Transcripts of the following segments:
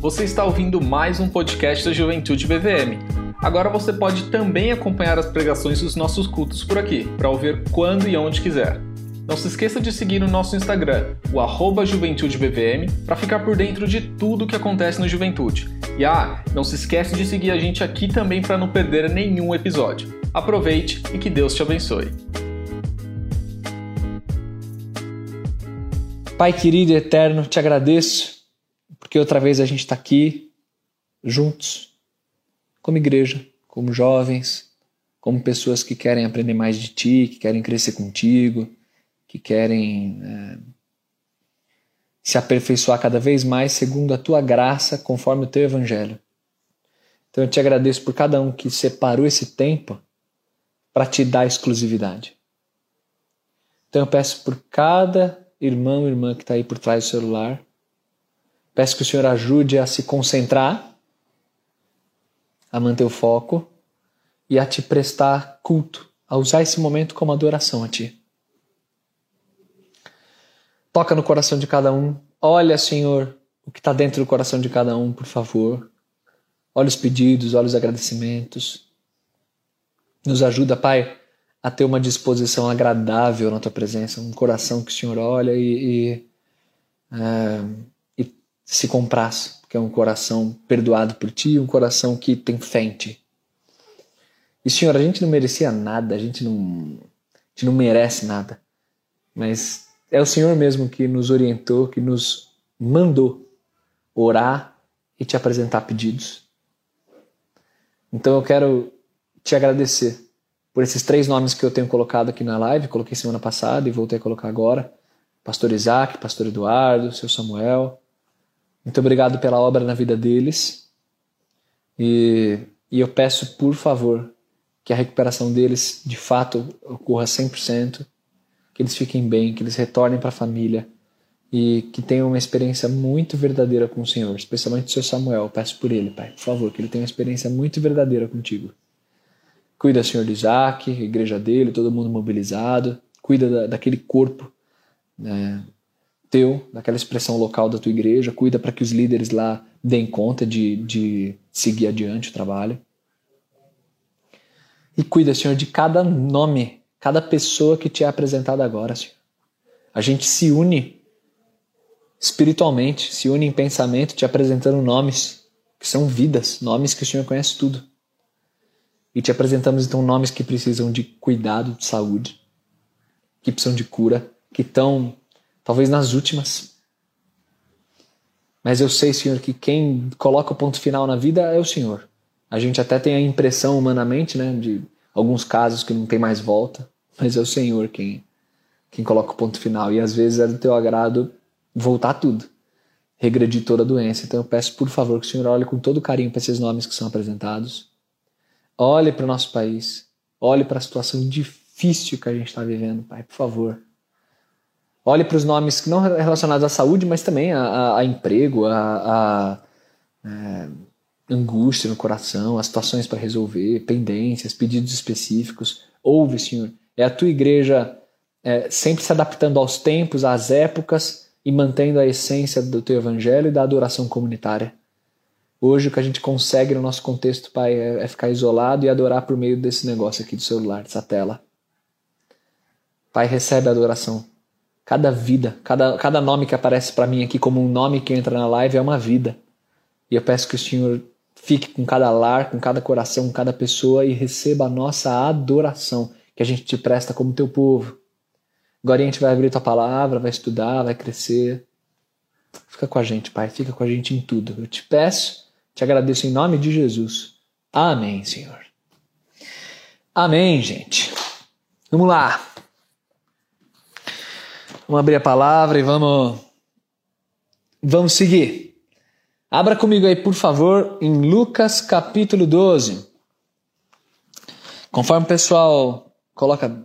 Você está ouvindo mais um podcast da Juventude BVM. Agora você pode também acompanhar as pregações dos nossos cultos por aqui, para ouvir quando e onde quiser. Não se esqueça de seguir no nosso Instagram, o arroba JuventudeBVM, para ficar por dentro de tudo que acontece no Juventude. E ah, não se esqueça de seguir a gente aqui também para não perder nenhum episódio. Aproveite e que Deus te abençoe. Pai querido e eterno, te agradeço porque outra vez a gente está aqui juntos, como igreja, como jovens, como pessoas que querem aprender mais de ti, que querem crescer contigo, que querem é, se aperfeiçoar cada vez mais segundo a tua graça, conforme o teu evangelho. Então eu te agradeço por cada um que separou esse tempo para te dar exclusividade. Então eu peço por cada irmão e irmã que está aí por trás do celular. Peço que o Senhor ajude a se concentrar, a manter o foco e a te prestar culto, a usar esse momento como adoração a Ti. Toca no coração de cada um. Olha, Senhor, o que está dentro do coração de cada um, por favor. Olha os pedidos, olha os agradecimentos. Nos ajuda, Pai, a ter uma disposição agradável na tua presença, um coração que o Senhor olha e, e, é, se compraz, que é um coração perdoado por ti, um coração que tem fé em ti. E Senhor, a gente não merecia nada, a gente não, a gente não merece nada, mas é o Senhor mesmo que nos orientou, que nos mandou orar e te apresentar pedidos. Então eu quero te agradecer por esses três nomes que eu tenho colocado aqui na live, coloquei semana passada e voltei a colocar agora. Pastor Isaac, Pastor Eduardo, seu Samuel. Muito obrigado pela obra na vida deles. E, e eu peço, por favor, que a recuperação deles de fato ocorra 100%, que eles fiquem bem, que eles retornem para a família e que tenham uma experiência muito verdadeira com o Senhor, especialmente o seu Samuel. Eu peço por ele, Pai, por favor, que ele tenha uma experiência muito verdadeira contigo. Cuida, Senhor, de Isaac, igreja dele, todo mundo mobilizado. Cuida da, daquele corpo né, teu, daquela expressão local da tua igreja. Cuida para que os líderes lá deem conta de, de seguir adiante o trabalho. E cuida, Senhor, de cada nome, cada pessoa que te é apresentada agora, Senhor. A gente se une espiritualmente, se une em pensamento, te apresentando nomes que são vidas, nomes que o Senhor conhece tudo. E te apresentamos então nomes que precisam de cuidado de saúde, que precisam de cura, que estão talvez nas últimas. Mas eu sei, Senhor, que quem coloca o ponto final na vida é o Senhor. A gente até tem a impressão humanamente, né, de alguns casos que não tem mais volta, mas é o Senhor quem quem coloca o ponto final e às vezes é do teu agrado voltar tudo, regredir toda a doença. Então eu peço por favor que o Senhor olhe com todo carinho para esses nomes que são apresentados Olhe para o nosso país. Olhe para a situação difícil que a gente está vivendo, Pai, por favor. Olhe para os nomes que não relacionados à saúde, mas também a, a, a emprego, a, a é, angústia no coração, as situações para resolver, pendências, pedidos específicos. Ouve, Senhor. É a tua igreja é, sempre se adaptando aos tempos, às épocas e mantendo a essência do teu evangelho e da adoração comunitária. Hoje o que a gente consegue no nosso contexto, Pai, é, é ficar isolado e adorar por meio desse negócio aqui do celular, dessa tela. Pai, recebe a adoração. Cada vida, cada, cada nome que aparece para mim aqui como um nome que entra na live é uma vida. E eu peço que o Senhor fique com cada lar, com cada coração, com cada pessoa e receba a nossa adoração que a gente te presta como teu povo. Agora a gente vai abrir tua palavra, vai estudar, vai crescer. Fica com a gente, Pai, fica com a gente em tudo. Eu te peço te agradeço em nome de Jesus. Amém, Senhor. Amém, gente. Vamos lá. Vamos abrir a palavra e vamos vamos seguir. Abra comigo aí, por favor, em Lucas capítulo 12. Conforme o pessoal coloca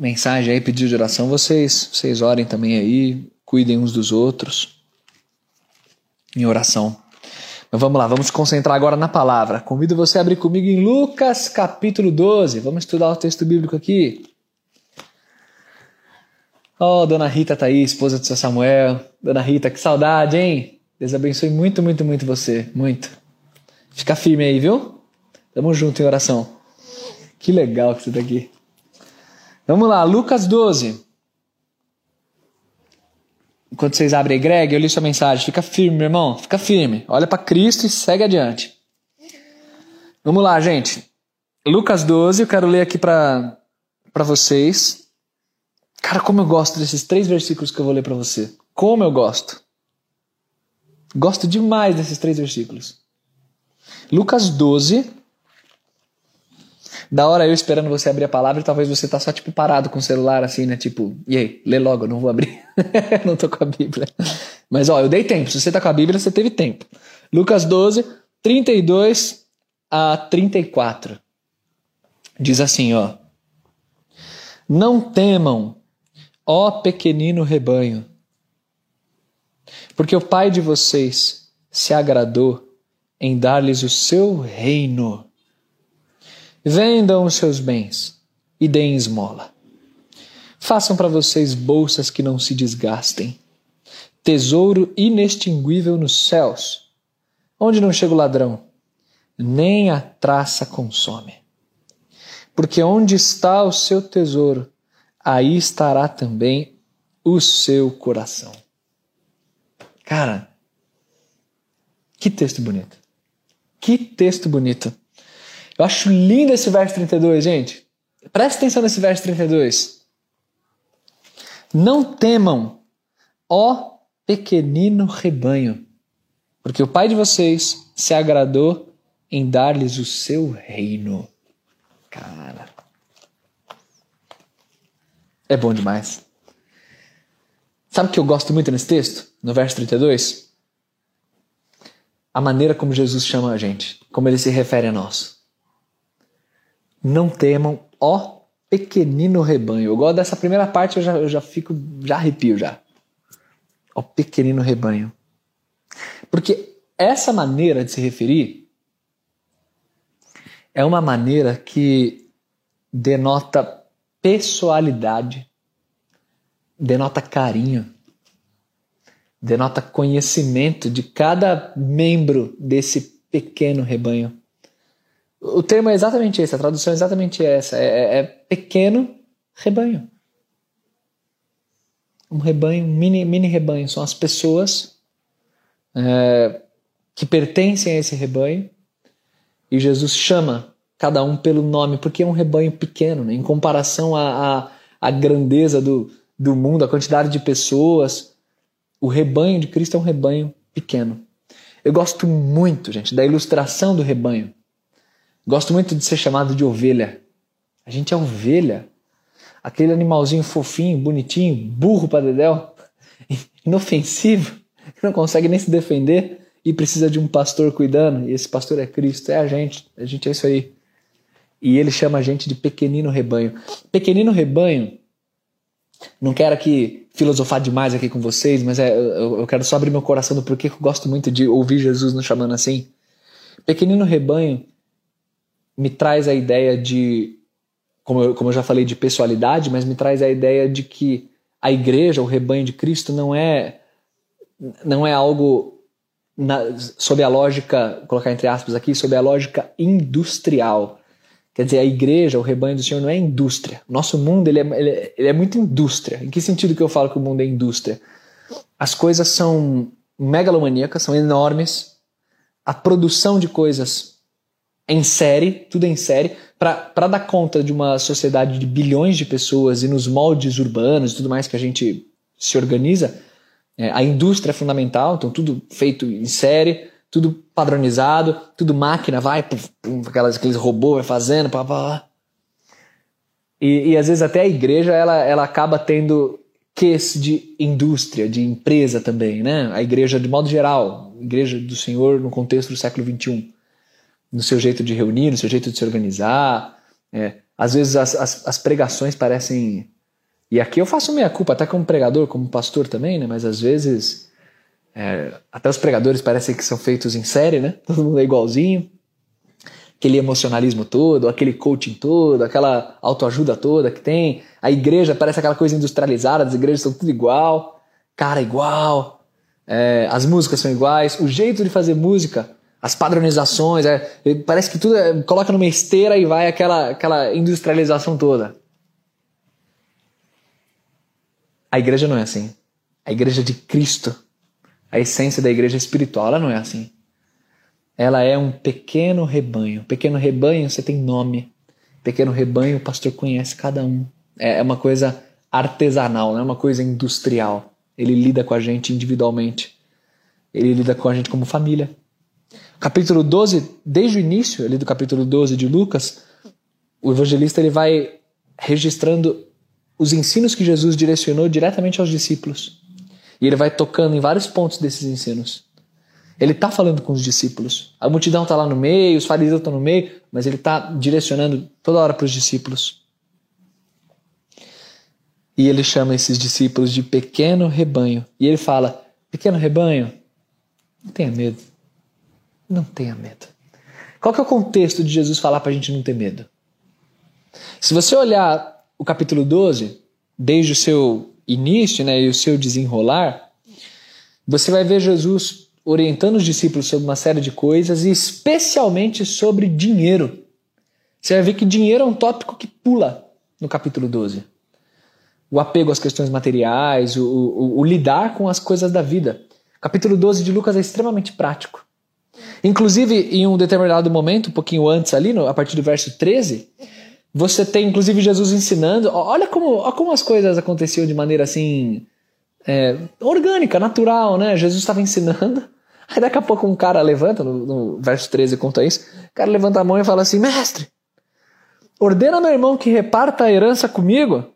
mensagem aí, pedido de oração, vocês, vocês orem também aí, cuidem uns dos outros em oração. Mas vamos lá, vamos concentrar agora na palavra. Convido você a abrir comigo em Lucas capítulo 12. Vamos estudar o texto bíblico aqui. Oh, dona Rita tá aí, esposa do seu Samuel. Dona Rita, que saudade, hein? Deus abençoe muito, muito, muito você. Muito. Fica firme aí, viu? Tamo junto em oração. Que legal que você tá aqui. Vamos lá, Lucas 12. Enquanto vocês abrem Greg, eu li sua mensagem. Fica firme, meu irmão. Fica firme. Olha para Cristo e segue adiante. Vamos lá, gente. Lucas 12, eu quero ler aqui para vocês. Cara, como eu gosto desses três versículos que eu vou ler para você. Como eu gosto. Gosto demais desses três versículos. Lucas 12. Da hora eu esperando você abrir a palavra e talvez você tá só tipo parado com o celular assim, né? Tipo, e aí, lê logo, eu não vou abrir. não tô com a Bíblia. Mas ó, eu dei tempo. Se você tá com a Bíblia, você teve tempo. Lucas 12, 32 a 34. Diz assim, ó: Não temam, ó pequenino rebanho, porque o Pai de vocês se agradou em dar-lhes o seu reino. Vendam os seus bens e deem esmola. Façam para vocês bolsas que não se desgastem, tesouro inextinguível nos céus, onde não chega o ladrão, nem a traça consome. Porque onde está o seu tesouro, aí estará também o seu coração. Cara, que texto bonito. Que texto bonito. Eu acho lindo esse verso 32, gente. Presta atenção nesse verso 32. Não temam, ó pequenino rebanho, porque o Pai de vocês se agradou em dar-lhes o seu reino. Cara. É bom demais. Sabe o que eu gosto muito nesse texto? No verso 32? A maneira como Jesus chama a gente, como ele se refere a nós. Não temam, ó pequenino rebanho. Eu gosto dessa primeira parte, eu já, eu já fico, já arrepio já. Ó pequenino rebanho. Porque essa maneira de se referir é uma maneira que denota pessoalidade denota carinho, denota conhecimento de cada membro desse pequeno rebanho. O termo é exatamente esse, a tradução é exatamente essa: é, é, é pequeno rebanho. Um rebanho, um mini, mini rebanho, são as pessoas é, que pertencem a esse rebanho e Jesus chama cada um pelo nome, porque é um rebanho pequeno, né? em comparação à, à, à grandeza do, do mundo, a quantidade de pessoas. O rebanho de Cristo é um rebanho pequeno. Eu gosto muito, gente, da ilustração do rebanho. Gosto muito de ser chamado de ovelha. A gente é ovelha. Aquele animalzinho fofinho, bonitinho, burro para dedéu, inofensivo, que não consegue nem se defender e precisa de um pastor cuidando. E esse pastor é Cristo, é a gente. A gente é isso aí. E ele chama a gente de pequenino rebanho. Pequenino rebanho não quero aqui filosofar demais aqui com vocês, mas é, eu, eu quero só abrir meu coração do porquê que eu gosto muito de ouvir Jesus nos chamando assim. Pequenino rebanho me traz a ideia de, como eu, como eu já falei, de pessoalidade, mas me traz a ideia de que a igreja, o rebanho de Cristo, não é, não é algo na, sob a lógica, colocar entre aspas aqui, sob a lógica industrial. Quer dizer, a igreja, o rebanho do Senhor não é indústria. Nosso mundo ele é, ele, é, ele é muito indústria. Em que sentido que eu falo que o mundo é indústria? As coisas são megalomaníacas, são enormes. A produção de coisas em série, tudo em série, para dar conta de uma sociedade de bilhões de pessoas e nos moldes urbanos e tudo mais que a gente se organiza, é, a indústria é fundamental, então tudo feito em série tudo padronizado, tudo máquina, vai, pum, pum, aquelas, aqueles robôs vai fazendo, pá, pá. E, e às vezes até a igreja ela, ela acaba tendo ques de indústria, de empresa também, né? A igreja de modo geral, igreja do Senhor no contexto do século XXI, no seu jeito de reunir, no seu jeito de se organizar. É. Às vezes as, as, as pregações parecem e aqui eu faço minha culpa, até como pregador, como pastor também, né? Mas às vezes é, até os pregadores parecem que são feitos em série, né? Todo mundo é igualzinho. Aquele emocionalismo todo, aquele coaching todo, aquela autoajuda toda que tem. A igreja parece aquela coisa industrializada, as igrejas são tudo igual, cara igual. é, as músicas são iguais, o jeito de fazer música, as padronizações, é, parece que tudo é, coloca numa esteira e vai aquela, aquela industrialização toda. A igreja não é assim. A igreja de Cristo, a essência da igreja espiritual, ela não é assim. Ela é um pequeno rebanho. Pequeno rebanho, você tem nome. Pequeno rebanho, o pastor conhece cada um. É, é uma coisa artesanal, não é uma coisa industrial. Ele lida com a gente individualmente. Ele lida com a gente como família. Capítulo 12, desde o início ali do capítulo 12 de Lucas, o evangelista ele vai registrando os ensinos que Jesus direcionou diretamente aos discípulos. E ele vai tocando em vários pontos desses ensinos. Ele está falando com os discípulos. A multidão está lá no meio, os fariseus estão no meio, mas ele está direcionando toda hora para os discípulos. E ele chama esses discípulos de pequeno rebanho. E ele fala: pequeno rebanho, não tenha medo. Não tenha medo. Qual que é o contexto de Jesus falar para a gente não ter medo? Se você olhar o capítulo 12, desde o seu início né, e o seu desenrolar, você vai ver Jesus orientando os discípulos sobre uma série de coisas e especialmente sobre dinheiro. Você vai ver que dinheiro é um tópico que pula no capítulo 12 o apego às questões materiais, o, o, o, lidar com as coisas da vida. Capítulo 12 de Lucas é extremamente prático. Inclusive, em um determinado momento, um pouquinho antes ali, no, a partir do verso 13, você tem inclusive Jesus ensinando. Olha como, olha como as coisas aconteciam de maneira assim. É, orgânica, natural, né? Jesus estava ensinando. Aí daqui a pouco um cara levanta, no, no verso 13 conta isso. O cara levanta a mão e fala assim: Mestre, ordena meu irmão que reparta a herança comigo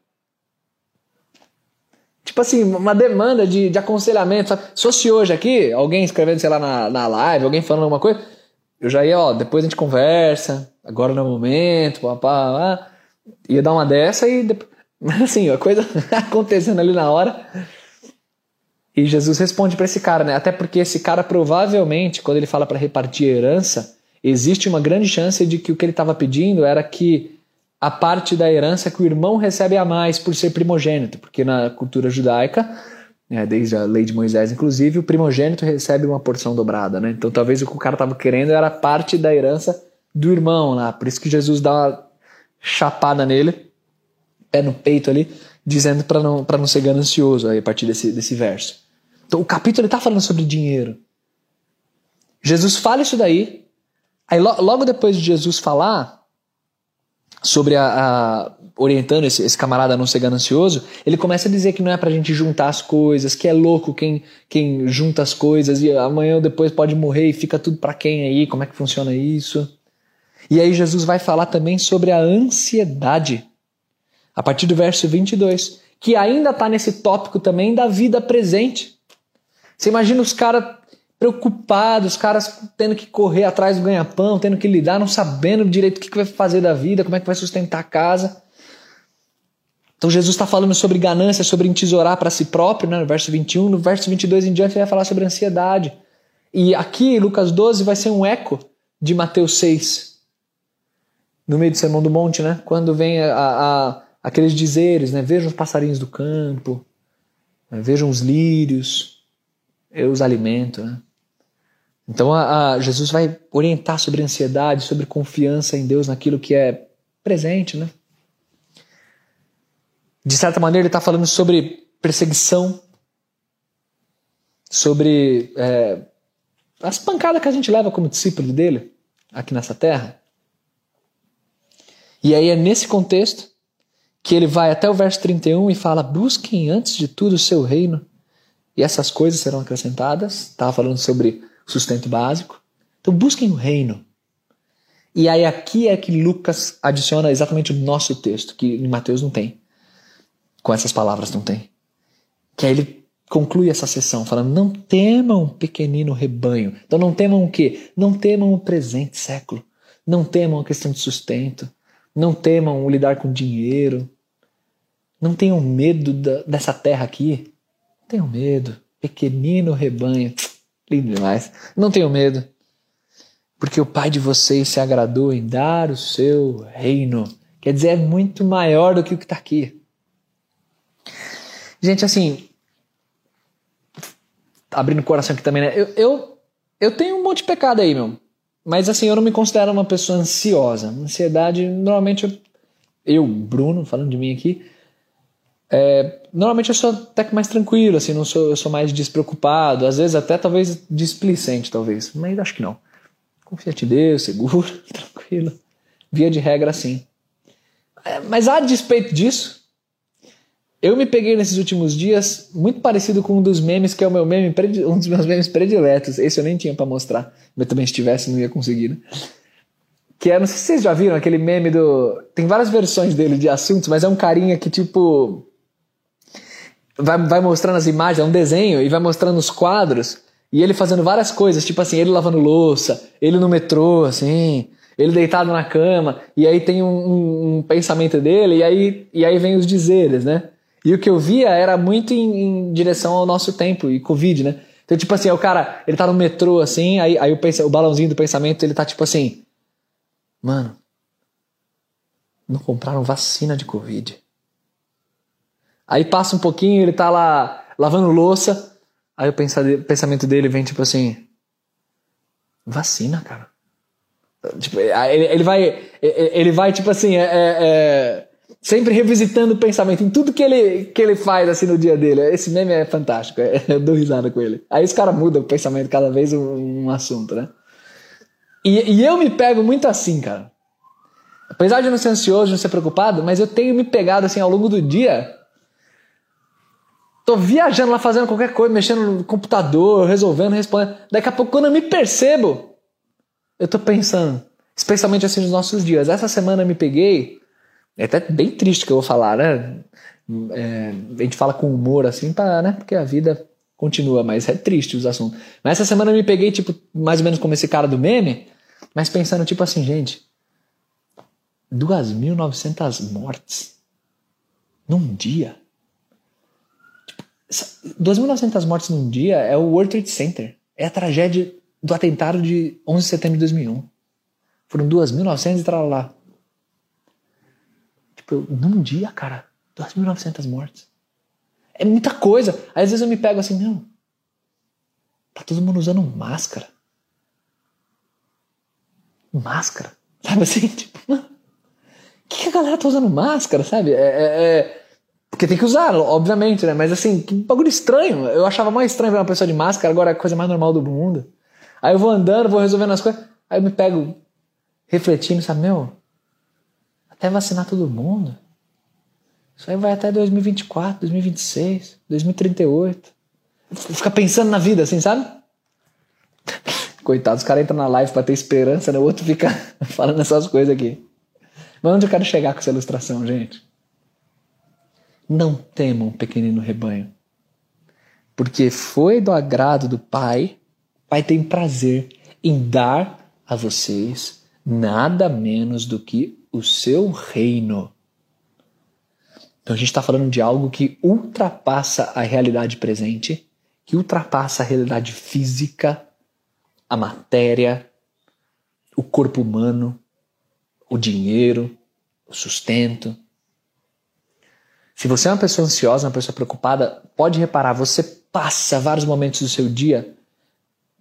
tipo assim, uma demanda de, de aconselhamento. Sabe? Se fosse hoje aqui, alguém escrevendo, sei lá, na, na live, alguém falando alguma coisa, eu já ia, ó, depois a gente conversa, agora no momento, pá, pá, pá. ia dar uma dessa e depois... Assim, a coisa acontecendo ali na hora. E Jesus responde para esse cara, né? Até porque esse cara provavelmente, quando ele fala para repartir a herança, existe uma grande chance de que o que ele estava pedindo era que a parte da herança que o irmão recebe a mais por ser primogênito, porque na cultura judaica, né, desde a lei de Moisés inclusive, o primogênito recebe uma porção dobrada, né? Então talvez o que o cara estava querendo era parte da herança do irmão lá, por isso que Jesus dá uma chapada nele, pé no peito ali, dizendo para não, não ser ganancioso aí, a partir desse, desse verso. Então o capítulo está falando sobre dinheiro. Jesus fala isso daí, aí logo depois de Jesus falar, sobre a, a orientando esse, esse, camarada a não ser ganancioso, ele começa a dizer que não é pra gente juntar as coisas, que é louco quem, quem junta as coisas e amanhã ou depois pode morrer e fica tudo para quem aí, como é que funciona isso? E aí Jesus vai falar também sobre a ansiedade, a partir do verso 22, que ainda está nesse tópico também da vida presente. Você imagina os caras preocupados, os caras tendo que correr atrás do ganha-pão, tendo que lidar, não sabendo direito o que, vai fazer da vida, como é que vai sustentar a casa. Então Jesus está falando sobre ganância, sobre entesourar para si próprio, né, no verso 21. No verso 22 em diante ele vai falar sobre ansiedade. E aqui, Lucas 12, vai ser um eco de Mateus 6. No meio do Sermão do Monte, né? Quando vem a, a, aqueles dizeres, né? Vejam os passarinhos do campo, né? vejam os lírios, eu os alimento, né? Então a, a, Jesus vai orientar sobre ansiedade, sobre confiança em Deus naquilo que é presente, né? De certa maneira ele está falando sobre perseguição, sobre é, as pancadas que a gente leva como discípulo dele aqui nessa terra. E aí é nesse contexto que ele vai até o verso 31 e fala: busquem antes de tudo o seu reino e essas coisas serão acrescentadas. Estava falando sobre sustento básico. Então busquem o reino. E aí aqui é que Lucas adiciona exatamente o nosso texto, que em Mateus não tem. Com essas palavras não tem. Que aí ele conclui essa sessão falando: não temam pequenino rebanho. Então não temam o quê? Não temam o presente século. Não temam a questão de sustento. Não temam o lidar com dinheiro. Não tenham medo da, dessa terra aqui. Não tenham medo. Pequenino rebanho. Lindo demais. Não tenham medo, porque o Pai de vocês se agradou em dar o seu reino. Quer dizer, é muito maior do que o que está aqui. Gente, assim, abrindo o coração aqui também, né? Eu, eu, eu tenho um monte de pecado aí, meu. Mas assim, eu não me considero uma pessoa ansiosa. Ansiedade, normalmente eu, eu Bruno, falando de mim aqui, é, normalmente eu sou até que mais tranquilo, assim, não sou, eu sou mais despreocupado, às vezes até talvez displicente, talvez, mas acho que não. Confia em Deus, seguro, tranquilo. Via de regra, sim. É, mas a despeito disso, eu me peguei nesses últimos dias muito parecido com um dos memes que é o meu meme, um dos meus memes prediletos. Esse eu nem tinha para mostrar, mas também se tivesse não ia conseguir. Né? Que é, não sei se vocês já viram aquele meme do. Tem várias versões dele de assuntos, mas é um carinha que tipo vai, vai mostrando as imagens, é um desenho, e vai mostrando os quadros, e ele fazendo várias coisas, tipo assim, ele lavando louça, ele no metrô, assim, ele deitado na cama, e aí tem um, um, um pensamento dele, e aí, e aí vem os dizeres, né? E o que eu via era muito em, em, direção ao nosso tempo e Covid, né? Então, tipo assim, o cara, ele tá no metrô, assim, aí, aí o, o balãozinho do pensamento, ele tá tipo assim, mano, não compraram vacina de Covid. Aí passa um pouquinho, ele tá lá lavando louça. Aí o pensamento dele vem tipo assim: vacina, cara. Tipo, ele, ele vai, ele vai tipo assim, é, é, é, sempre revisitando o pensamento em tudo que ele, que ele faz assim no dia dele. Esse meme é fantástico, é, eu dou risada com ele. Aí os caras mudam o pensamento cada vez um, um assunto, né? E, e eu me pego muito assim, cara. Apesar de não ser ansioso, não ser preocupado, mas eu tenho me pegado assim ao longo do dia Tô viajando lá fazendo qualquer coisa, mexendo no computador, resolvendo, respondendo. Daqui a pouco, quando eu me percebo, eu tô pensando, especialmente assim nos nossos dias. Essa semana eu me peguei, é até bem triste que eu vou falar, né? É, a gente fala com humor assim, pra, né? Porque a vida continua, mas é triste os assuntos. Mas essa semana eu me peguei, tipo, mais ou menos como esse cara do meme, mas pensando, tipo assim, gente, 2.900 mortes num dia. 2.900 mortes num dia é o World Trade Center. É a tragédia do atentado de 11 de setembro de 2001. Foram 2.900 e lá. Tipo, num dia, cara, 2.900 mortes. É muita coisa. Às vezes eu me pego assim, não. Tá todo mundo usando máscara. Máscara. Sabe assim? Tipo, mano. que, que a galera tá usando máscara, sabe? É, é, é porque tem que usar, obviamente, né? Mas assim, que bagulho estranho. Eu achava mais estranho ver uma pessoa de máscara, agora é a coisa mais normal do mundo. Aí eu vou andando, vou resolvendo as coisas, aí eu me pego refletindo, sabe, meu, até vacinar todo mundo. Isso aí vai até 2024, 2026, 2038. Fica pensando na vida, assim, sabe? Coitado, os caras entram na live pra ter esperança, né? O outro fica falando essas coisas aqui. Mas onde eu quero chegar com essa ilustração, gente? Não temam, pequenino rebanho, porque foi do agrado do Pai, Pai tem prazer em dar a vocês nada menos do que o seu reino. Então a gente está falando de algo que ultrapassa a realidade presente, que ultrapassa a realidade física, a matéria, o corpo humano, o dinheiro, o sustento. Se você é uma pessoa ansiosa, uma pessoa preocupada, pode reparar, você passa vários momentos do seu dia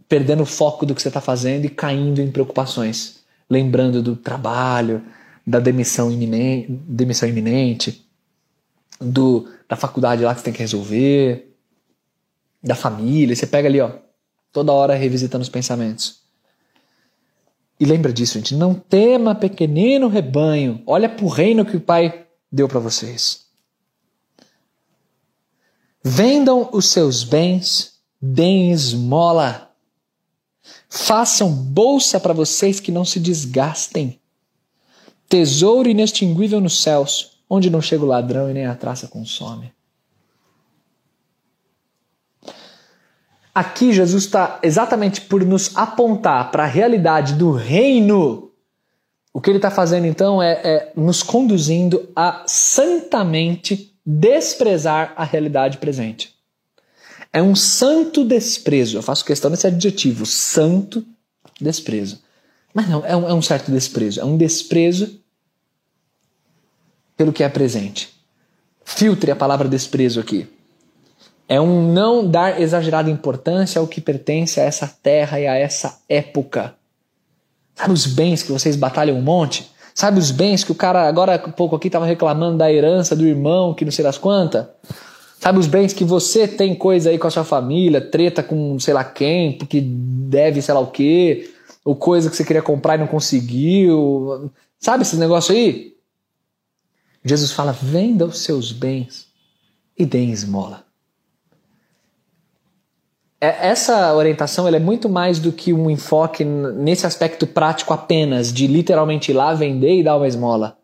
perdendo o foco do que você está fazendo e caindo em preocupações. Lembrando do trabalho, da demissão iminente, demissão iminente do, da faculdade lá que você tem que resolver, da família. Você pega ali, ó, toda hora revisitando os pensamentos. E lembra disso, gente. Não tema, pequenino rebanho. Olha para o reino que o Pai deu para vocês. Vendam os seus bens, deem esmola. Façam bolsa para vocês que não se desgastem. Tesouro inextinguível nos céus, onde não chega o ladrão e nem a traça consome. Aqui Jesus está exatamente por nos apontar para a realidade do reino. O que ele está fazendo então é, é nos conduzindo a santamente desprezar a realidade presente. É um santo desprezo. Eu faço questão desse adjetivo, santo desprezo. Mas não, é um, é um certo desprezo. É um desprezo pelo que é presente. Filtre a palavra desprezo aqui. É um não dar exagerada importância ao que pertence a essa terra e a essa época. Sabe os bens que vocês batalham um monte? Sabe os bens que o cara agora há pouco aqui estava reclamando da herança do irmão, que não sei das quantas? Sabe os bens que você tem coisa aí com a sua família, treta com sei lá quem, porque deve sei lá o quê, ou coisa que você queria comprar e não conseguiu. Sabe esse negócio aí? Jesus fala: venda os seus bens e dê esmola. É, essa orientação é muito mais do que um enfoque nesse aspecto prático apenas, de literalmente ir lá vender e dar uma esmola.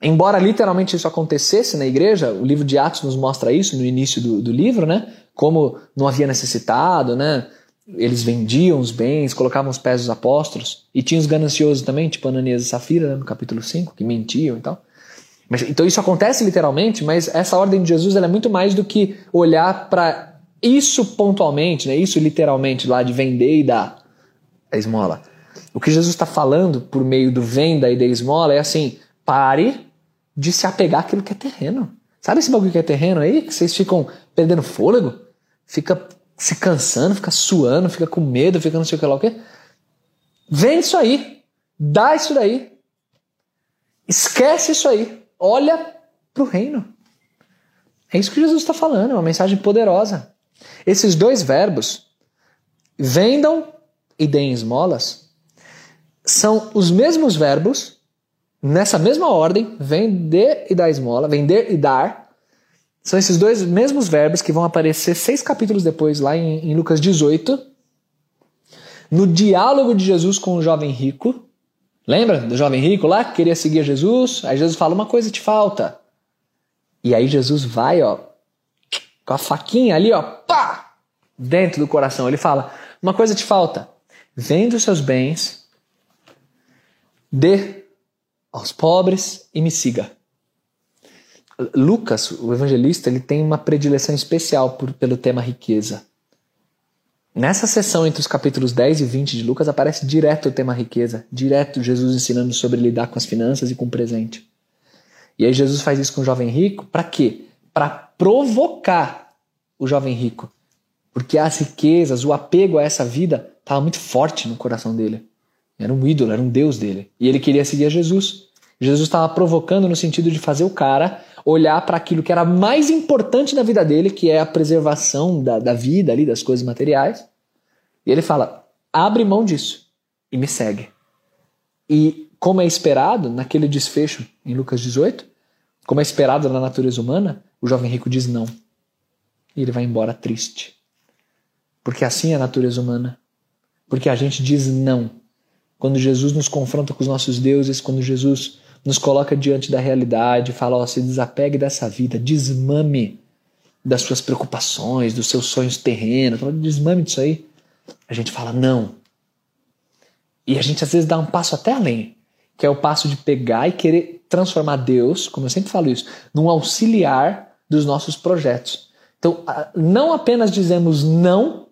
Embora literalmente isso acontecesse na igreja, o livro de Atos nos mostra isso no início do, do livro, né? Como não havia necessitado, né? Eles vendiam os bens, colocavam os pés dos apóstolos. E tinha os gananciosos também, tipo Ananias e Safira, né? no capítulo 5, que mentiam e tal. Mas, então isso acontece literalmente, mas essa ordem de Jesus é muito mais do que olhar para isso pontualmente, né? isso literalmente lá de vender e dar a esmola. O que Jesus está falando por meio do venda e da esmola é assim: pare de se apegar àquilo que é terreno. Sabe esse bagulho que é terreno aí? Que vocês ficam perdendo fôlego? Fica se cansando, fica suando, fica com medo, fica não sei o que lá o quê? Vende isso aí. Dá isso daí. Esquece isso aí. Olha para o reino. É isso que Jesus está falando, é uma mensagem poderosa. Esses dois verbos, vendam e deem esmolas, são os mesmos verbos, nessa mesma ordem, vender e dar esmola, vender e dar. São esses dois mesmos verbos que vão aparecer seis capítulos depois, lá em, em Lucas 18, no diálogo de Jesus com o jovem rico. Lembra do jovem rico lá que queria seguir Jesus? Aí Jesus fala: Uma coisa te falta. E aí Jesus vai, ó, com a faquinha ali, ó, pá, dentro do coração. Ele fala: Uma coisa te falta. Vende os seus bens, dê aos pobres e me siga. Lucas, o evangelista, ele tem uma predileção especial por, pelo tema riqueza. Nessa sessão entre os capítulos 10 e 20 de Lucas aparece direto o tema riqueza, direto Jesus ensinando sobre lidar com as finanças e com o presente. E aí Jesus faz isso com o jovem rico, para quê? Para provocar o jovem rico. Porque as riquezas, o apego a essa vida estava muito forte no coração dele. Era um ídolo, era um deus dele. E ele queria seguir a Jesus. Jesus estava provocando no sentido de fazer o cara olhar para aquilo que era mais importante na vida dele, que é a preservação da, da vida ali, das coisas materiais. E ele fala: abre mão disso e me segue. E como é esperado naquele desfecho em Lucas 18, como é esperado na natureza humana, o jovem rico diz não. E ele vai embora triste. Porque assim é a natureza humana. Porque a gente diz não. Quando Jesus nos confronta com os nossos deuses, quando Jesus nos coloca diante da realidade, fala: ó, se desapegue dessa vida, desmame das suas preocupações, dos seus sonhos terrenos, desmame disso aí. A gente fala: não. E a gente às vezes dá um passo até além, que é o passo de pegar e querer transformar Deus, como eu sempre falo isso, num auxiliar dos nossos projetos. Então, não apenas dizemos não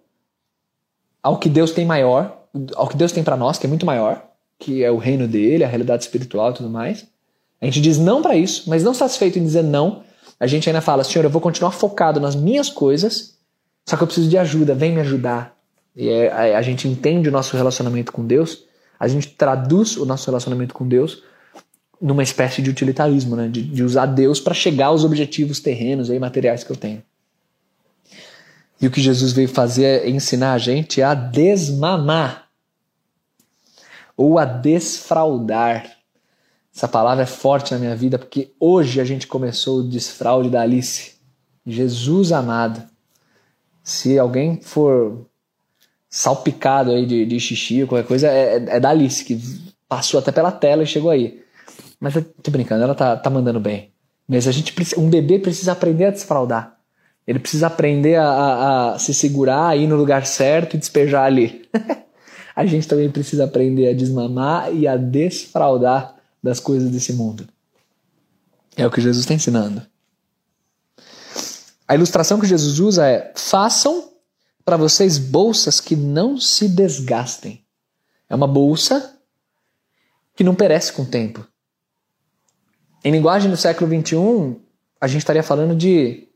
ao que Deus tem maior, ao que Deus tem para nós, que é muito maior, que é o reino dele, a realidade espiritual e tudo mais. A gente diz não para isso, mas não satisfeito em dizer não, a gente ainda fala, Senhor, eu vou continuar focado nas minhas coisas, só que eu preciso de ajuda, vem me ajudar. E é, a gente entende o nosso relacionamento com Deus, a gente traduz o nosso relacionamento com Deus numa espécie de utilitarismo, né? de, de usar Deus para chegar aos objetivos terrenos e materiais que eu tenho. E o que Jesus veio fazer é ensinar a gente a desmamar ou a desfraudar. Essa palavra é forte na minha vida porque hoje a gente começou o desfraude da Alice. Jesus amado. Se alguém for salpicado aí de, de xixi ou qualquer coisa, é, é da Alice, que passou até pela tela e chegou aí. Mas tô brincando, ela tá, tá mandando bem. Mas a gente um bebê precisa aprender a desfraudar. Ele precisa aprender a, a, a se segurar, ir no lugar certo e despejar ali. a gente também precisa aprender a desmamar e a desfraudar das coisas desse mundo. É o que Jesus está ensinando. A ilustração que Jesus usa é: façam para vocês bolsas que não se desgastem. É uma bolsa que não perece com o tempo. Em linguagem do século XXI, a gente estaria falando de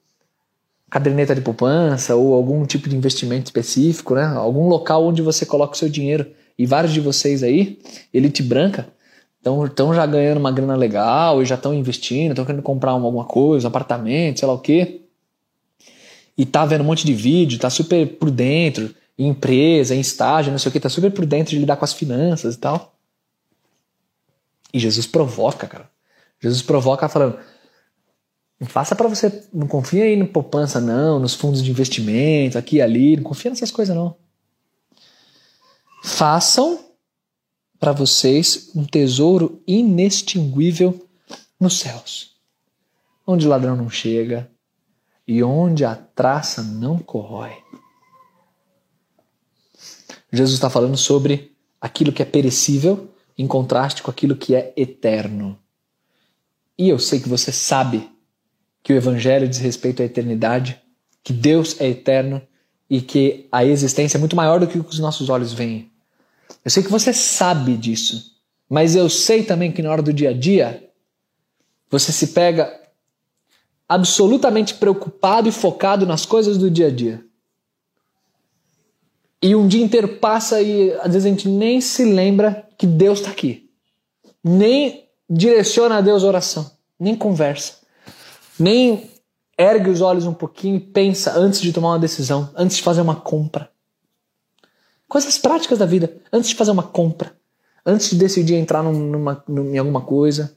caderneta de poupança ou algum tipo de investimento específico, né? Algum local onde você coloca o seu dinheiro. E vários de vocês aí, elite branca, estão já ganhando uma grana legal e já estão investindo, estão querendo comprar alguma coisa, um apartamento, sei lá o quê. E tá vendo um monte de vídeo, tá super por dentro, em empresa, em estágio, não sei o que, tá super por dentro de lidar com as finanças e tal. E Jesus provoca, cara. Jesus provoca falando: faça para você, não confia aí no poupança não, nos fundos de investimento, aqui e ali, não confia nessas coisas não. Façam para vocês um tesouro inextinguível nos céus, onde o ladrão não chega e onde a traça não corrói. Jesus está falando sobre aquilo que é perecível em contraste com aquilo que é eterno. E eu sei que você sabe que o Evangelho diz respeito à eternidade, que Deus é eterno e que a existência é muito maior do que os nossos olhos veem. Eu sei que você sabe disso, mas eu sei também que na hora do dia a dia você se pega absolutamente preocupado e focado nas coisas do dia a dia. E um dia inteiro passa e às vezes a gente nem se lembra que Deus está aqui. Nem direciona a Deus a oração, nem conversa, nem ergue os olhos um pouquinho e pensa antes de tomar uma decisão, antes de fazer uma compra. Coisas práticas da vida, antes de fazer uma compra, antes de decidir entrar numa, em alguma coisa,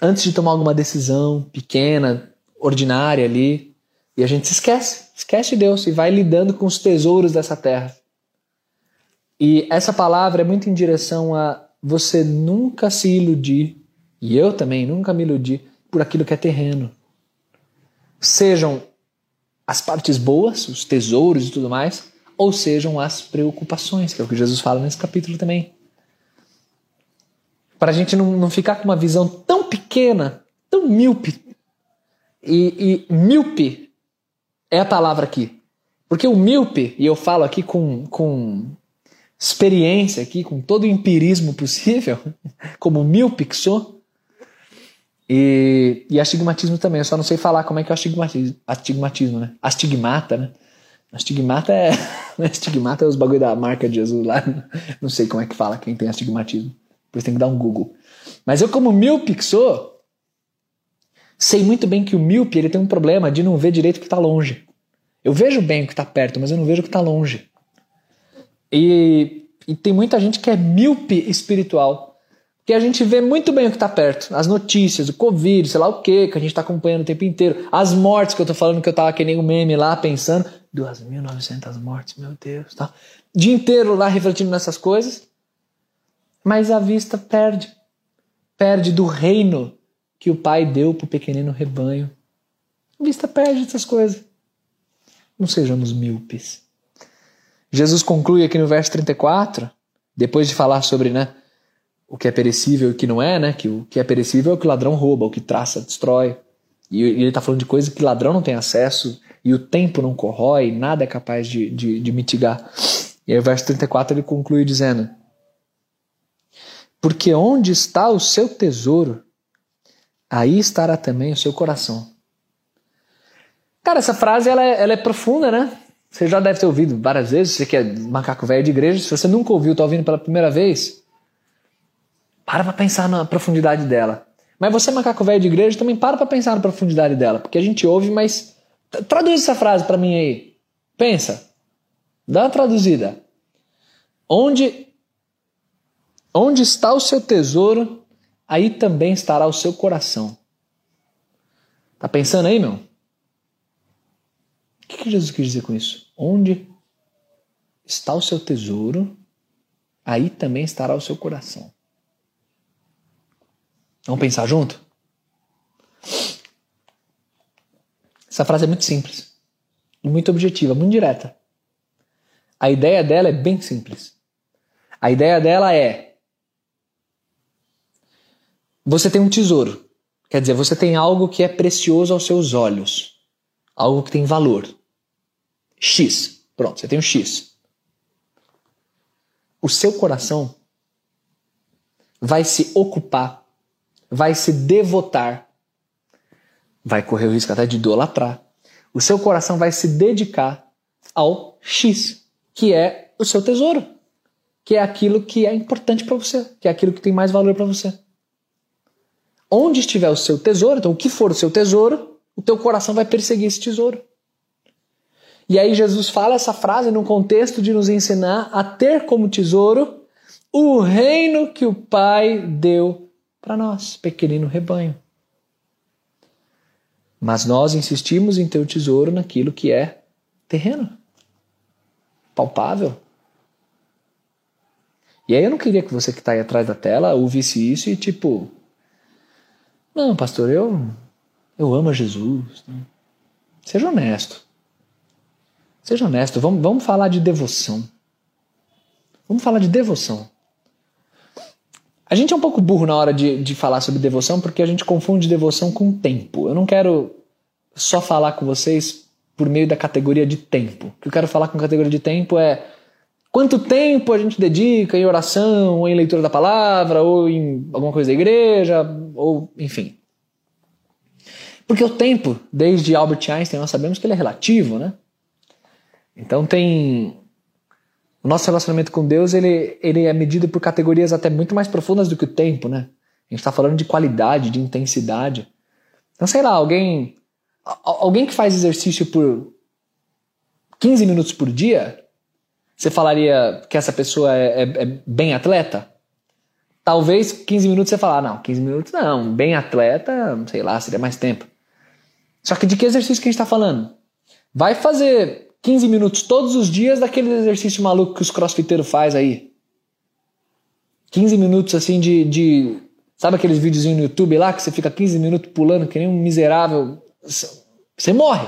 antes de tomar alguma decisão pequena, ordinária ali, e a gente se esquece, esquece de Deus e vai lidando com os tesouros dessa terra. E essa palavra é muito em direção a você nunca se iludir, e eu também nunca me iludi por aquilo que é terreno. Sejam as partes boas, os tesouros e tudo mais, ou sejam as preocupações, que é o que Jesus fala nesse capítulo também. Para a gente não, não ficar com uma visão tão pequena, tão míope. E, e míope é a palavra aqui. Porque o míope, e eu falo aqui com, com experiência, aqui, com todo o empirismo possível, como míope que sou, e, e astigmatismo também. Eu só não sei falar como é que é o astigmatismo, astigmatismo né? Astigmata, né? Astigmata é. Astigmata é os bagulho da marca de Jesus lá. Não sei como é que fala quem tem astigmatismo. Depois tem que dar um Google. Mas eu, como míope que sou, Sei muito bem que o míope ele tem um problema de não ver direito o que está longe. Eu vejo bem o que está perto, mas eu não vejo o que está longe. E, e, tem muita gente que é míope espiritual. Que a gente vê muito bem o que está perto. As notícias, o Covid, sei lá o que, que a gente está acompanhando o tempo inteiro. As mortes que eu estou falando que eu estava que nem um meme lá pensando. 2.900 mortes, meu Deus. Tá? Dia inteiro lá refletindo nessas coisas. Mas a vista perde. Perde do reino que o pai deu para o pequenino rebanho. A vista perde essas coisas. Não sejamos míopes. Jesus conclui aqui no verso 34, depois de falar sobre né, o que é perecível e o que não é, né, que o que é perecível é o que o ladrão rouba, o que traça, destrói. E ele está falando de coisas que ladrão não tem acesso e o tempo não corrói, nada é capaz de, de, de mitigar. E aí o verso 34 ele conclui dizendo: Porque onde está o seu tesouro, aí estará também o seu coração. Cara, essa frase ela é, ela é profunda, né? Você já deve ter ouvido várias vezes, você que é macaco velho de igreja, se você nunca ouviu, está ouvindo pela primeira vez, para para pensar na profundidade dela. Mas você, macaco velho de igreja, também para para pensar na profundidade dela, porque a gente ouve, mas traduz essa frase para mim aí. Pensa. Dá uma traduzida. Onde onde está o seu tesouro, aí também estará o seu coração. Tá pensando aí, meu? O que, que Jesus quis dizer com isso? Onde está o seu tesouro, aí também estará o seu coração. Vamos pensar junto? Essa frase é muito simples, muito objetiva, muito direta. A ideia dela é bem simples. A ideia dela é você tem um tesouro. Quer dizer, você tem algo que é precioso aos seus olhos. Algo que tem valor. X. Pronto, você tem um X. O seu coração vai se ocupar, vai se devotar vai correr o risco até de idolatrar. O seu coração vai se dedicar ao X, que é o seu tesouro, que é aquilo que é importante para você, que é aquilo que tem mais valor para você. Onde estiver o seu tesouro, então o que for o seu tesouro, o teu coração vai perseguir esse tesouro. E aí Jesus fala essa frase num contexto de nos ensinar a ter como tesouro o reino que o Pai deu para nós, pequenino rebanho. Mas nós insistimos em ter o tesouro naquilo que é terreno, palpável. E aí eu não queria que você que está aí atrás da tela ouvisse isso e tipo, não, pastor, eu eu amo a Jesus. Né? Seja honesto. Seja honesto. Vamos, vamos falar de devoção. Vamos falar de devoção. A gente é um pouco burro na hora de, de falar sobre devoção porque a gente confunde devoção com tempo. Eu não quero só falar com vocês por meio da categoria de tempo. O que eu quero falar com categoria de tempo é quanto tempo a gente dedica em oração, ou em leitura da palavra, ou em alguma coisa da igreja, ou enfim. Porque o tempo, desde Albert Einstein, nós sabemos que ele é relativo, né? Então tem o nosso relacionamento com Deus, ele, ele é medido por categorias até muito mais profundas do que o tempo, né? A gente está falando de qualidade, de intensidade. Então, sei lá, alguém alguém que faz exercício por 15 minutos por dia, você falaria que essa pessoa é, é, é bem atleta? Talvez 15 minutos você falar, não, 15 minutos não, bem atleta, sei lá, seria mais tempo. Só que de que exercício que a gente está falando? Vai fazer 15 minutos todos os dias daquele exercício maluco que os crossfiteiros faz aí. 15 minutos assim de, de. Sabe aqueles videozinhos no YouTube lá que você fica 15 minutos pulando que nem um miserável? Você morre.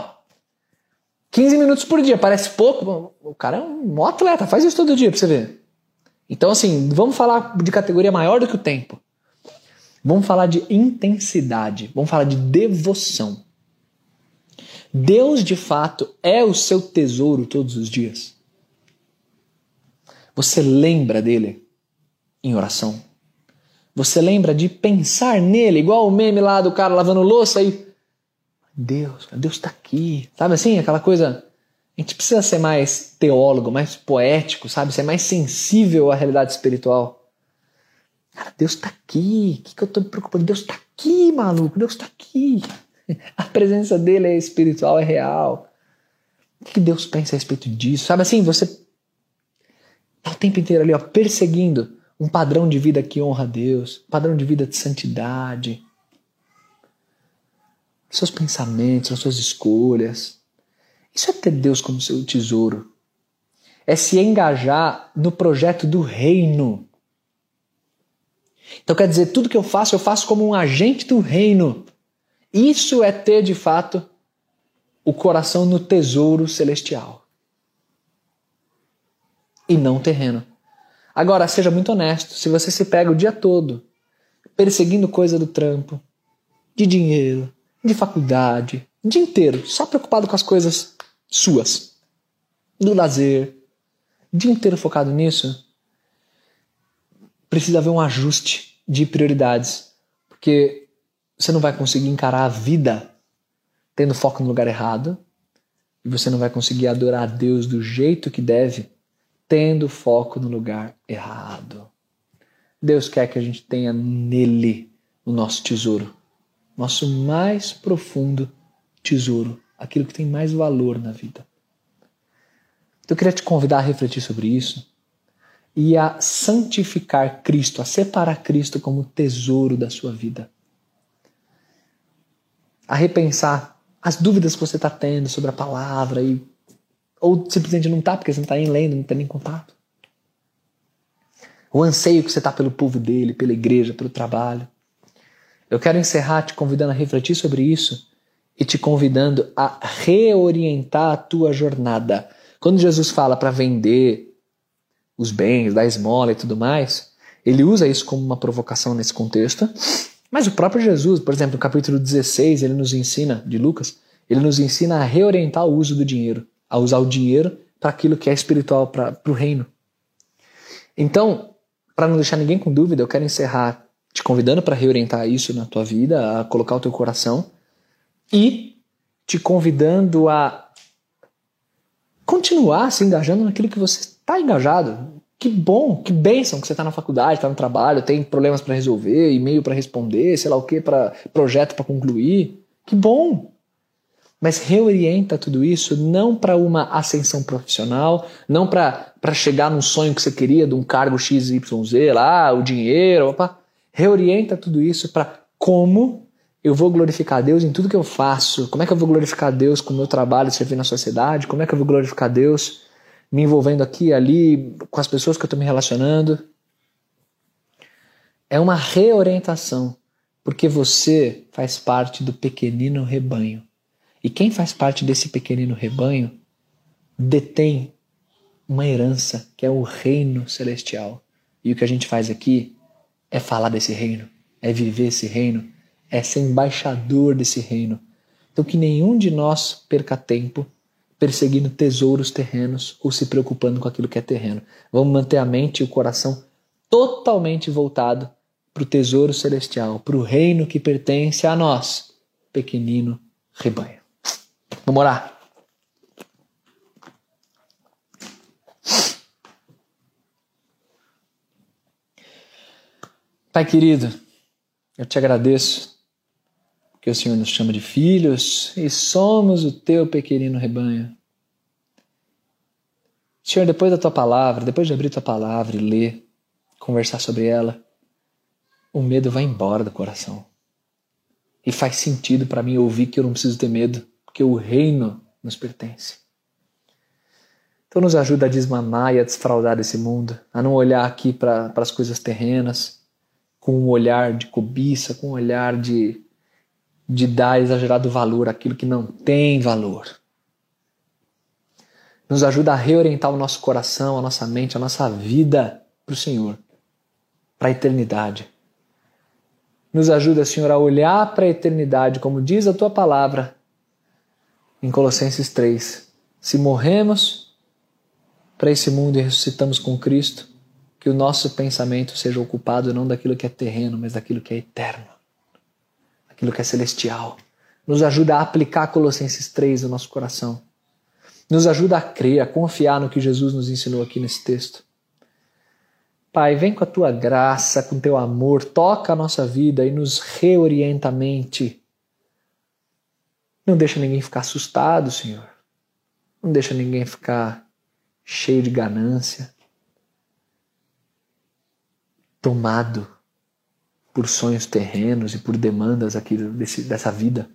15 minutos por dia, parece pouco. O cara é um atleta, faz isso todo dia pra você ver. Então, assim, vamos falar de categoria maior do que o tempo. Vamos falar de intensidade, vamos falar de devoção. Deus de fato é o seu tesouro todos os dias. Você lembra dele em oração? Você lembra de pensar nele, igual o meme lá do cara lavando louça e Deus, Deus está aqui. Sabe assim, aquela coisa. A gente precisa ser mais teólogo, mais poético, sabe? Ser mais sensível à realidade espiritual. Cara, Deus está aqui. O que, que eu estou me preocupando? Deus está aqui, maluco. Deus está aqui. A presença dele é espiritual, é real. O que Deus pensa a respeito disso? Sabe assim, você tá o tempo inteiro ali, ó, perseguindo um padrão de vida que honra a Deus, padrão de vida de santidade. Seus pensamentos, as suas escolhas. Isso é ter Deus como seu tesouro. É se engajar no projeto do reino. Então quer dizer, tudo que eu faço, eu faço como um agente do reino. Isso é ter de fato o coração no tesouro celestial e não terreno. Agora, seja muito honesto: se você se pega o dia todo perseguindo coisa do trampo, de dinheiro, de faculdade, o dia inteiro, só preocupado com as coisas suas, do lazer, o dia inteiro focado nisso, precisa haver um ajuste de prioridades. Porque você não vai conseguir encarar a vida tendo foco no lugar errado. E você não vai conseguir adorar a Deus do jeito que deve, tendo foco no lugar errado. Deus quer que a gente tenha nele o nosso tesouro, nosso mais profundo tesouro, aquilo que tem mais valor na vida. Então eu queria te convidar a refletir sobre isso e a santificar Cristo, a separar Cristo como tesouro da sua vida a repensar as dúvidas que você está tendo sobre a palavra e ou simplesmente não está porque você não está nem lendo, não está nem em contato. O anseio que você está pelo povo dele, pela igreja, pelo trabalho. Eu quero encerrar te convidando a refletir sobre isso e te convidando a reorientar a tua jornada. Quando Jesus fala para vender os bens, dar esmola e tudo mais, ele usa isso como uma provocação nesse contexto mas o próprio Jesus, por exemplo, no capítulo 16, ele nos ensina, de Lucas, ele nos ensina a reorientar o uso do dinheiro, a usar o dinheiro para aquilo que é espiritual, para o reino. Então, para não deixar ninguém com dúvida, eu quero encerrar te convidando para reorientar isso na tua vida, a colocar o teu coração e te convidando a continuar se engajando naquilo que você está engajado. Que bom, que bênção que você está na faculdade, está no trabalho, tem problemas para resolver, e-mail para responder, sei lá o que, para projeto para concluir. Que bom! Mas reorienta tudo isso não para uma ascensão profissional, não para chegar num sonho que você queria, de um cargo XYZ lá, o dinheiro, opa. Reorienta tudo isso para como eu vou glorificar Deus em tudo que eu faço. Como é que eu vou glorificar Deus com o meu trabalho servindo na sociedade? Como é que eu vou glorificar Deus me envolvendo aqui ali com as pessoas que eu estou me relacionando? É uma reorientação, porque você faz parte do pequenino rebanho. E quem faz parte desse pequenino rebanho detém uma herança, que é o reino celestial. E o que a gente faz aqui é falar desse reino, é viver esse reino, é ser embaixador desse reino. Então que nenhum de nós perca tempo perseguindo tesouros terrenos ou se preocupando com aquilo que é terreno. Vamos manter a mente e o coração totalmente voltado para o tesouro celestial, para o reino que pertence a nós, pequenino rebanho. Vamos orar. Pai querido, eu te agradeço que o Senhor nos chama de filhos e somos o teu pequenino rebanho. Senhor, depois da tua palavra, depois de abrir tua palavra e ler, conversar sobre ela, o medo vai embora do coração. E faz sentido para mim ouvir que eu não preciso ter medo, porque o reino nos pertence. Então nos ajuda a desmamar e a desfraudar desse mundo, a não olhar aqui para as coisas terrenas com um olhar de cobiça, com um olhar de, de dar exagerado valor àquilo que não tem valor. Nos ajuda a reorientar o nosso coração, a nossa mente, a nossa vida para o Senhor, para a eternidade. Nos ajuda, Senhor, a olhar para a eternidade, como diz a tua palavra, em Colossenses 3. Se morremos para esse mundo e ressuscitamos com Cristo, que o nosso pensamento seja ocupado não daquilo que é terreno, mas daquilo que é eterno, daquilo que é celestial. Nos ajuda a aplicar Colossenses 3 no nosso coração. Nos ajuda a crer, a confiar no que Jesus nos ensinou aqui nesse texto. Pai, vem com a tua graça, com teu amor, toca a nossa vida e nos reorienta a mente não deixa ninguém ficar assustado, Senhor. Não deixa ninguém ficar cheio de ganância, tomado por sonhos terrenos e por demandas aqui desse, dessa vida.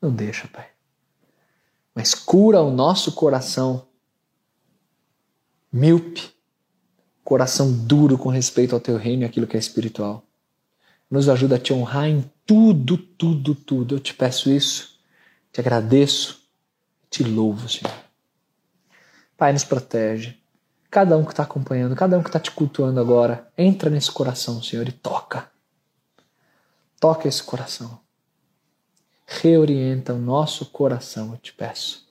Não deixa, Pai. Mas cura o nosso coração míope, coração duro com respeito ao teu reino e aquilo que é espiritual. Nos ajuda a te honrar em tudo, tudo, tudo. Eu te peço isso te agradeço, te louvo, Senhor. Pai, nos protege. Cada um que está acompanhando, cada um que está te cultuando agora, entra nesse coração, Senhor, e toca. Toca esse coração. Reorienta o nosso coração, eu te peço.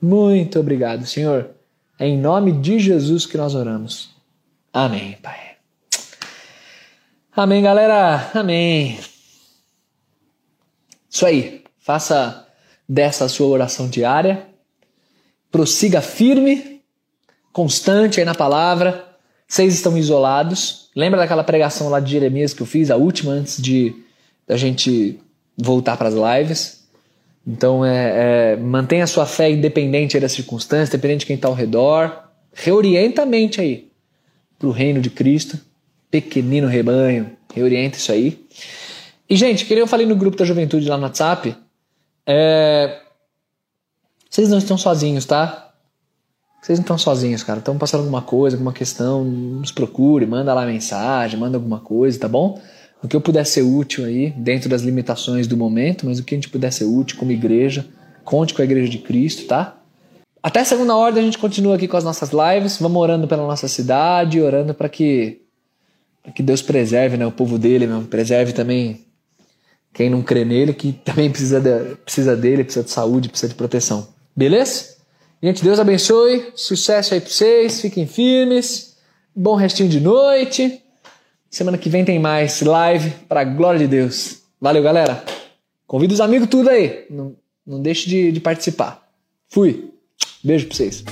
Muito obrigado, Senhor. É em nome de Jesus que nós oramos. Amém, Pai. Amém, galera. Amém. Isso aí. Faça dessa sua oração diária. Prossiga firme, constante aí na palavra. Vocês estão isolados. Lembra daquela pregação lá de Jeremias que eu fiz, a última antes de da gente voltar para as lives? Então, é, é, mantenha a sua fé independente das circunstâncias, independente de quem está ao redor. Reorienta a mente aí para o reino de Cristo. Pequenino rebanho, reorienta isso aí. E, gente, que eu falei no grupo da juventude lá no WhatsApp, é... Vocês não estão sozinhos, tá? Vocês não estão sozinhos, cara. Estão passando alguma coisa, alguma questão, nos procure, manda lá mensagem, manda alguma coisa, tá bom? O que eu puder ser útil aí, dentro das limitações do momento, mas o que a gente puder ser útil como igreja, conte com a igreja de Cristo, tá? Até segunda ordem a gente continua aqui com as nossas lives, vamos orando pela nossa cidade, orando para que, que Deus preserve né, o povo dele, mesmo, preserve também quem não crê nele, que também precisa, de, precisa dele, precisa de saúde, precisa de proteção. Beleza? Gente, Deus abençoe. Sucesso aí pra vocês. Fiquem firmes. Bom restinho de noite. Semana que vem tem mais live para glória de Deus. Valeu, galera. Convida os amigos tudo aí. Não deixe de, de participar. Fui. Beijo pra vocês.